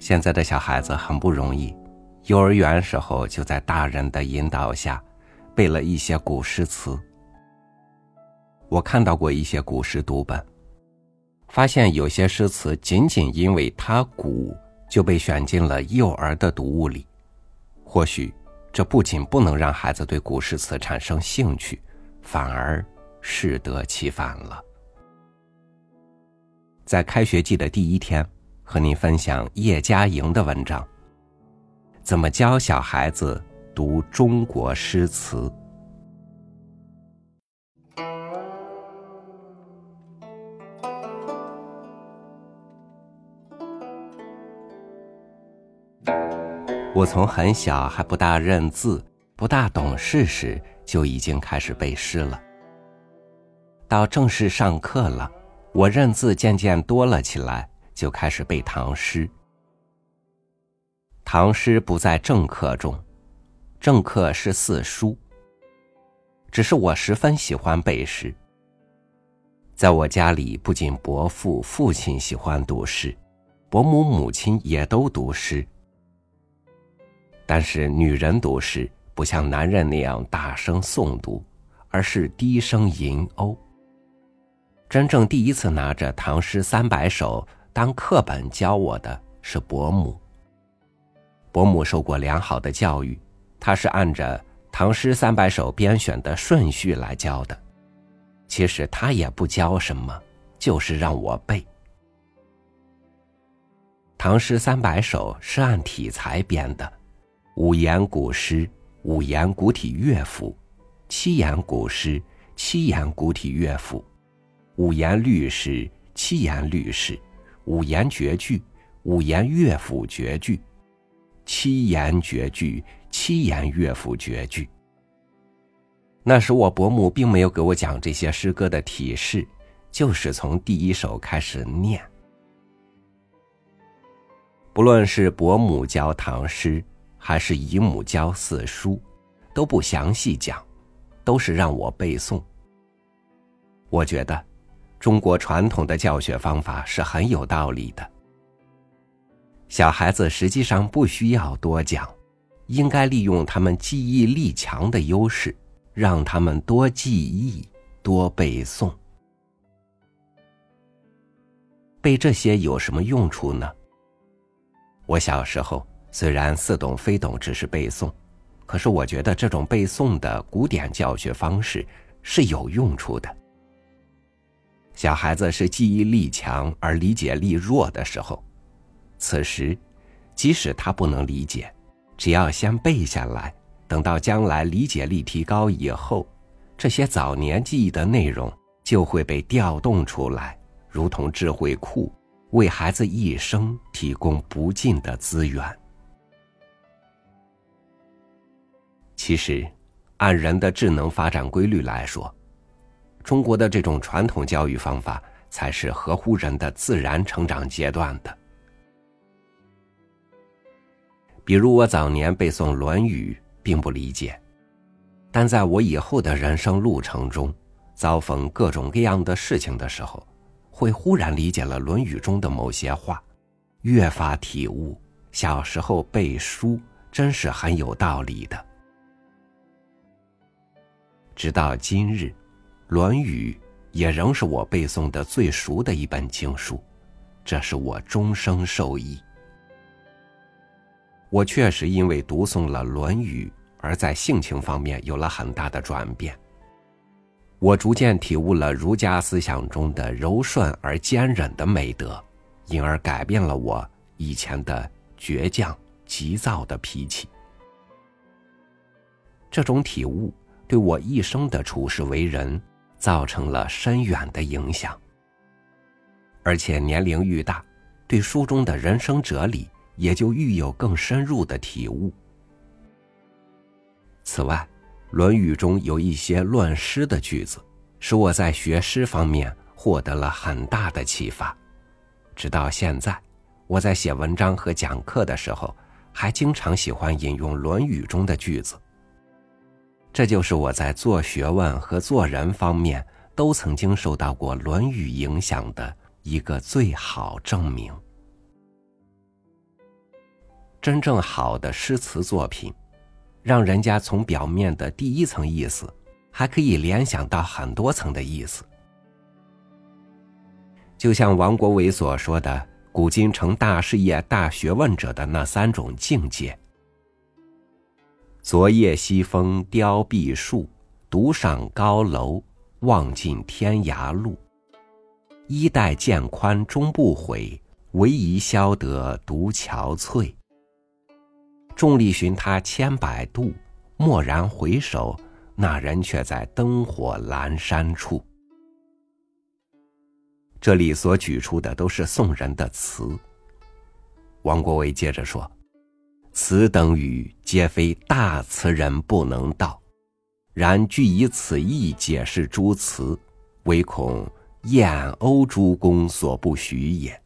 现在的小孩子很不容易，幼儿园时候就在大人的引导下背了一些古诗词。我看到过一些古诗读本，发现有些诗词仅仅因为它古就被选进了幼儿的读物里。或许这不仅不能让孩子对古诗词产生兴趣，反而适得其反了。在开学季的第一天。和您分享叶嘉莹的文章。怎么教小孩子读中国诗词？我从很小还不大认字、不大懂事时，就已经开始背诗了。到正式上课了，我认字渐渐多了起来。就开始背唐诗。唐诗不在正课中，正课是四书。只是我十分喜欢背诗。在我家里，不仅伯父、父亲喜欢读诗，伯母、母亲也都读诗。但是女人读诗不像男人那样大声诵读，而是低声吟哦。真正第一次拿着《唐诗三百首》。当课本教我的是伯母。伯母受过良好的教育，她是按着《唐诗三百首》编选的顺序来教的。其实她也不教什么，就是让我背。《唐诗三百首》是按体裁编的：五言古诗、五言古体乐府；七言古诗、七言古体乐府；五言律诗、七言律诗。五言绝句，五言乐府绝句，七言绝句，七言乐府绝句。那时我伯母并没有给我讲这些诗歌的体式，就是从第一首开始念。不论是伯母教唐诗，还是姨母教四书，都不详细讲，都是让我背诵。我觉得。中国传统的教学方法是很有道理的。小孩子实际上不需要多讲，应该利用他们记忆力强的优势，让他们多记忆、多背诵。背这些有什么用处呢？我小时候虽然似懂非懂，只是背诵，可是我觉得这种背诵的古典教学方式是有用处的。小孩子是记忆力强而理解力弱的时候，此时，即使他不能理解，只要先背下来，等到将来理解力提高以后，这些早年记忆的内容就会被调动出来，如同智慧库，为孩子一生提供不尽的资源。其实，按人的智能发展规律来说。中国的这种传统教育方法才是合乎人的自然成长阶段的。比如我早年背诵《论语》，并不理解，但在我以后的人生路程中，遭逢各种各样的事情的时候，会忽然理解了《论语》中的某些话，越发体悟小时候背书真是很有道理的。直到今日。《论语》也仍是我背诵的最熟的一本经书，这是我终生受益。我确实因为读诵了《论语》，而在性情方面有了很大的转变。我逐渐体悟了儒家思想中的柔顺而坚忍的美德，因而改变了我以前的倔强、急躁的脾气。这种体悟对我一生的处事为人。造成了深远的影响，而且年龄愈大，对书中的人生哲理也就愈有更深入的体悟。此外，《论语》中有一些论诗的句子，使我在学诗方面获得了很大的启发。直到现在，我在写文章和讲课的时候，还经常喜欢引用《论语》中的句子。这就是我在做学问和做人方面都曾经受到过《论语》影响的一个最好证明。真正好的诗词作品，让人家从表面的第一层意思，还可以联想到很多层的意思。就像王国维所说的“古今成大事业、大学问者的那三种境界”：昨夜西风凋碧树，独上高楼，望尽天涯路。衣带渐宽终不悔，唯宜消得独憔悴。众里寻他千百度，蓦然回首，那人却在灯火阑珊处。这里所举出的都是宋人的词。王国维接着说：“此等语，皆非大词人不能道，然具以此意解释诸词，唯恐燕欧诸公所不许也。”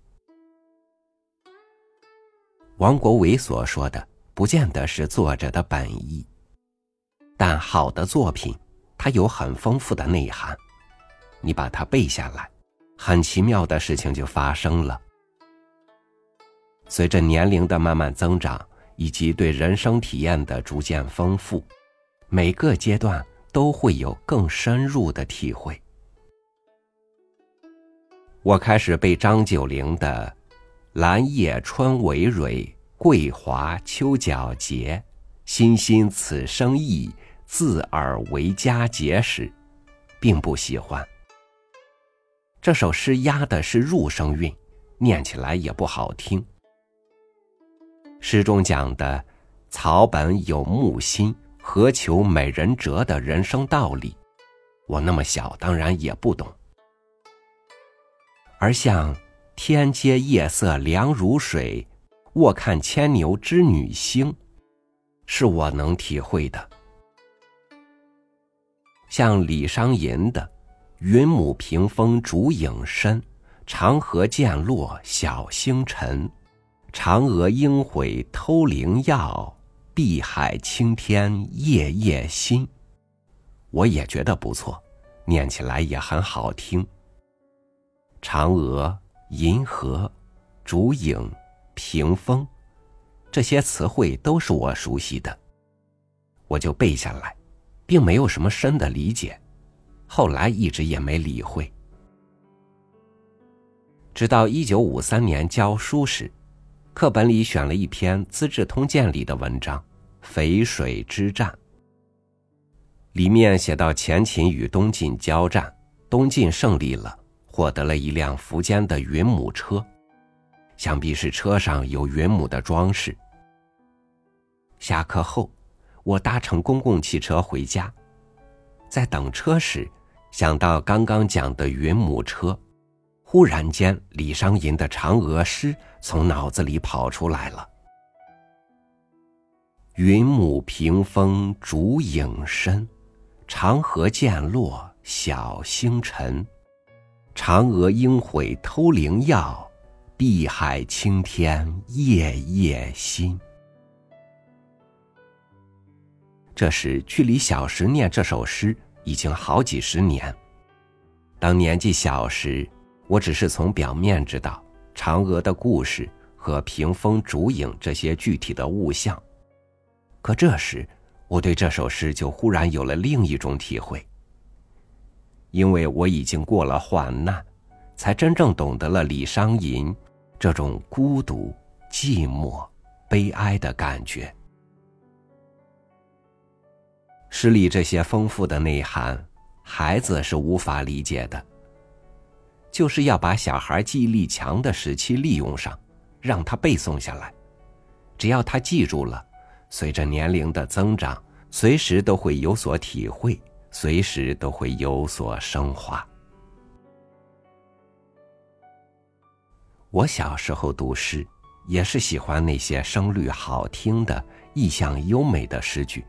王国维所说的，不见得是作者的本意，但好的作品，它有很丰富的内涵，你把它背下来。很奇妙的事情就发生了。随着年龄的慢慢增长，以及对人生体验的逐渐丰富，每个阶段都会有更深入的体会。我开始背张九龄的“兰叶春葳蕤，桂华秋皎洁，欣欣此生意，自尔为佳节”时，并不喜欢。这首诗押的是入声韵，念起来也不好听。诗中讲的“草本有木心，何求美人折”的人生道理，我那么小，当然也不懂。而像“天阶夜色凉如水，卧看牵牛织女星”，是我能体会的。像李商隐的。云母屏风烛影深，长河渐落晓星沉。嫦娥应悔偷灵药，碧海青天夜夜心。我也觉得不错，念起来也很好听。嫦娥、银河、烛影、屏风，这些词汇都是我熟悉的，我就背下来，并没有什么深的理解。后来一直也没理会，直到一九五三年教书时，课本里选了一篇《资治通鉴》里的文章《淝水之战》，里面写到前秦与东晋交战，东晋胜利了，获得了一辆苻坚的云母车，想必是车上有云母的装饰。下课后，我搭乘公共汽车回家，在等车时。想到刚刚讲的云母车，忽然间李商隐的嫦娥诗从脑子里跑出来了：“云母屏风烛影深，长河渐落晓星沉。嫦娥应悔偷灵药，碧海青天夜夜心。”这时距离小时念这首诗。已经好几十年。当年纪小时，我只是从表面知道嫦娥的故事和屏风烛影这些具体的物象，可这时我对这首诗就忽然有了另一种体会。因为我已经过了患难，才真正懂得了李商隐这种孤独、寂寞、悲哀的感觉。诗里这些丰富的内涵，孩子是无法理解的。就是要把小孩记忆力强的时期利用上，让他背诵下来。只要他记住了，随着年龄的增长，随时都会有所体会，随时都会有所升华。我小时候读诗，也是喜欢那些声律好听的、意象优美的诗句。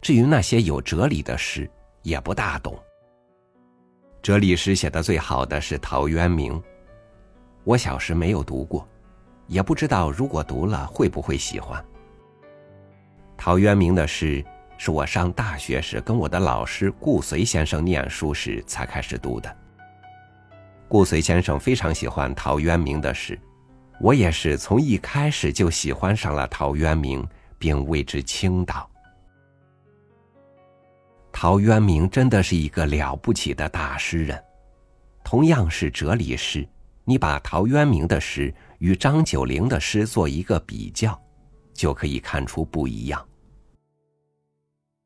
至于那些有哲理的诗，也不大懂。哲理诗写的最好的是陶渊明，我小时没有读过，也不知道如果读了会不会喜欢。陶渊明的诗是我上大学时跟我的老师顾随先生念书时才开始读的。顾随先生非常喜欢陶渊明的诗，我也是从一开始就喜欢上了陶渊明，并为之倾倒。陶渊明真的是一个了不起的大诗人，同样是哲理诗，你把陶渊明的诗与张九龄的诗做一个比较，就可以看出不一样。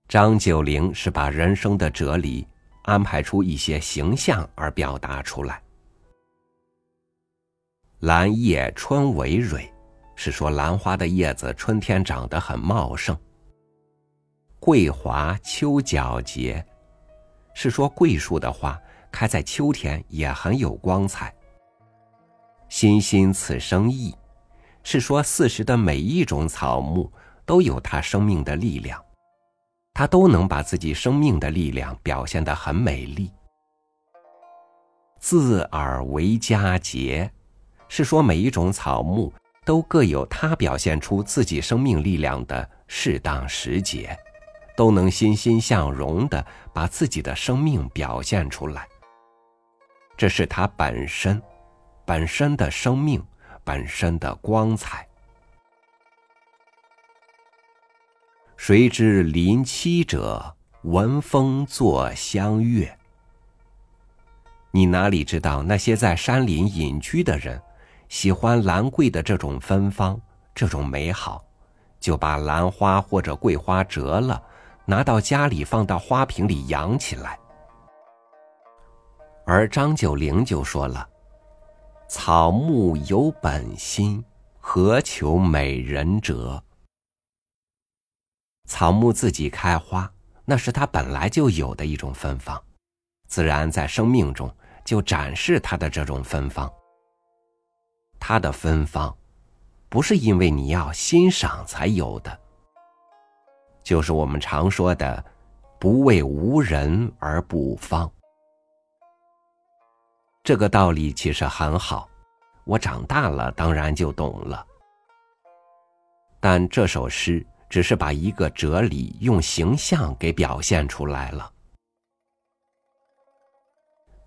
张九龄是把人生的哲理安排出一些形象而表达出来。兰叶春葳蕤，是说兰花的叶子春天长得很茂盛。桂华秋皎洁，是说桂树的花开在秋天也很有光彩。欣欣此生意，是说四时的每一种草木都有它生命的力量，它都能把自己生命的力量表现得很美丽。自尔为佳节。是说每一种草木都各有它表现出自己生命力量的适当时节，都能欣欣向荣的把自己的生命表现出来。这是它本身，本身的生命，本身的光彩。谁知林栖者，闻风作相悦。你哪里知道那些在山林隐居的人？喜欢兰桂的这种芬芳，这种美好，就把兰花或者桂花折了，拿到家里放到花瓶里养起来。而张九龄就说了：“草木有本心，何求美人折？”草木自己开花，那是它本来就有的一种芬芳，自然在生命中就展示它的这种芬芳。它的芬芳，不是因为你要欣赏才有的，就是我们常说的“不为无人而不芳”。这个道理其实很好，我长大了当然就懂了。但这首诗只是把一个哲理用形象给表现出来了。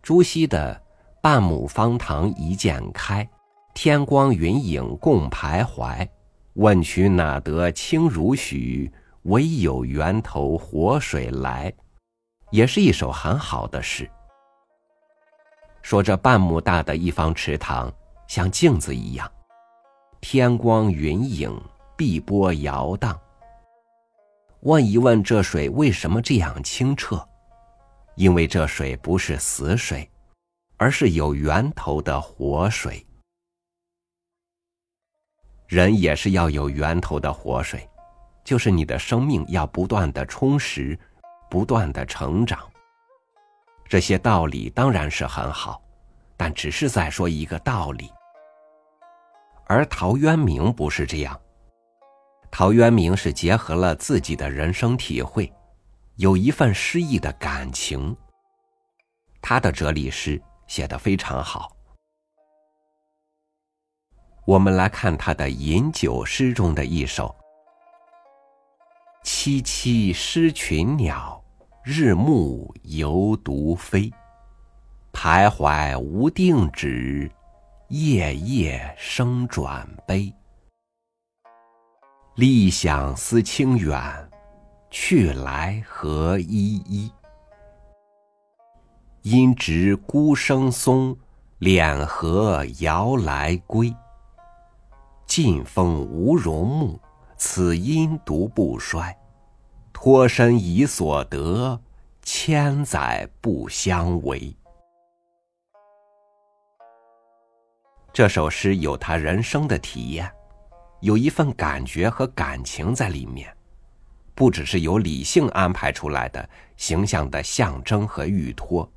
朱熹的“半亩方塘一鉴开”。天光云影共徘徊，问渠哪得清如许？唯有源头活水来，也是一首很好的诗。说这半亩大的一方池塘像镜子一样，天光云影，碧波摇荡。问一问这水为什么这样清澈？因为这水不是死水，而是有源头的活水。人也是要有源头的活水，就是你的生命要不断的充实，不断的成长。这些道理当然是很好，但只是在说一个道理。而陶渊明不是这样，陶渊明是结合了自己的人生体会，有一份诗意的感情。他的哲理诗写得非常好。我们来看他的饮酒诗中的一首：“萋萋失群鸟，日暮犹独飞。徘徊无定止，夜夜声转悲。历想思清远，去来何依依。因值孤生松，敛荷摇来归。”劲风无容木，此阴独不衰。脱身已所得，千载不相违。这首诗有他人生的体验，有一份感觉和感情在里面，不只是由理性安排出来的形象的象征和预托。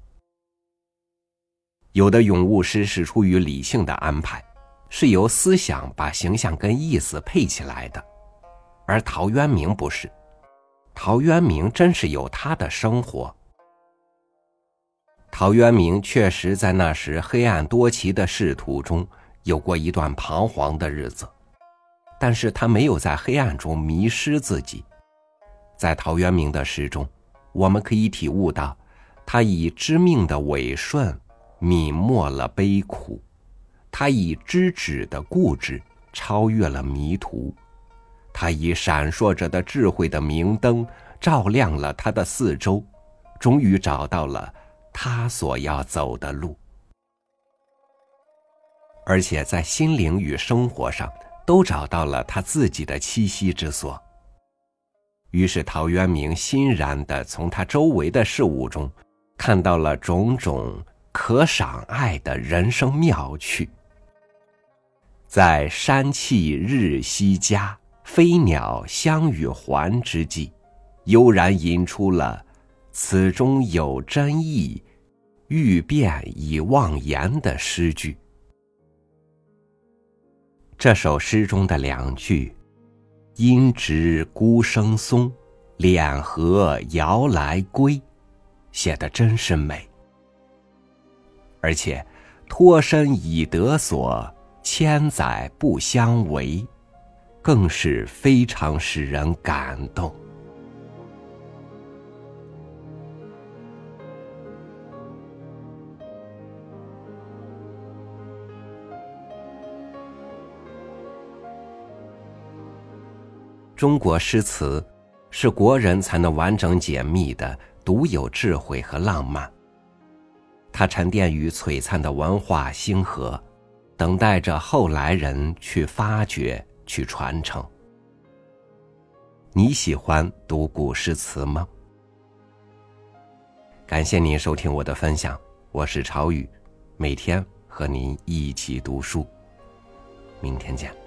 有的咏物诗是出于理性的安排。是由思想把形象跟意思配起来的，而陶渊明不是。陶渊明真是有他的生活。陶渊明确实在那时黑暗多奇的仕途中有过一段彷徨的日子，但是他没有在黑暗中迷失自己。在陶渊明的诗中，我们可以体悟到，他以知命的违顺泯没了悲苦。他以知止的固执超越了迷途，他以闪烁着的智慧的明灯照亮了他的四周，终于找到了他所要走的路，而且在心灵与生活上都找到了他自己的栖息之所。于是，陶渊明欣然的从他周围的事物中，看到了种种可赏爱的人生妙趣。在山气日夕佳，飞鸟相与还之际，悠然吟出了“此中有真意，欲辨已忘言”的诗句。这首诗中的两句。阴植孤生松，敛荷摇来归，写的真是美。而且，脱身已得所，千载不相违，更是非常使人感动。中国诗词是国人才能完整解密的独有智慧和浪漫。它沉淀于璀璨的文化星河，等待着后来人去发掘、去传承。你喜欢读古诗词吗？感谢您收听我的分享，我是朝雨，每天和您一起读书。明天见。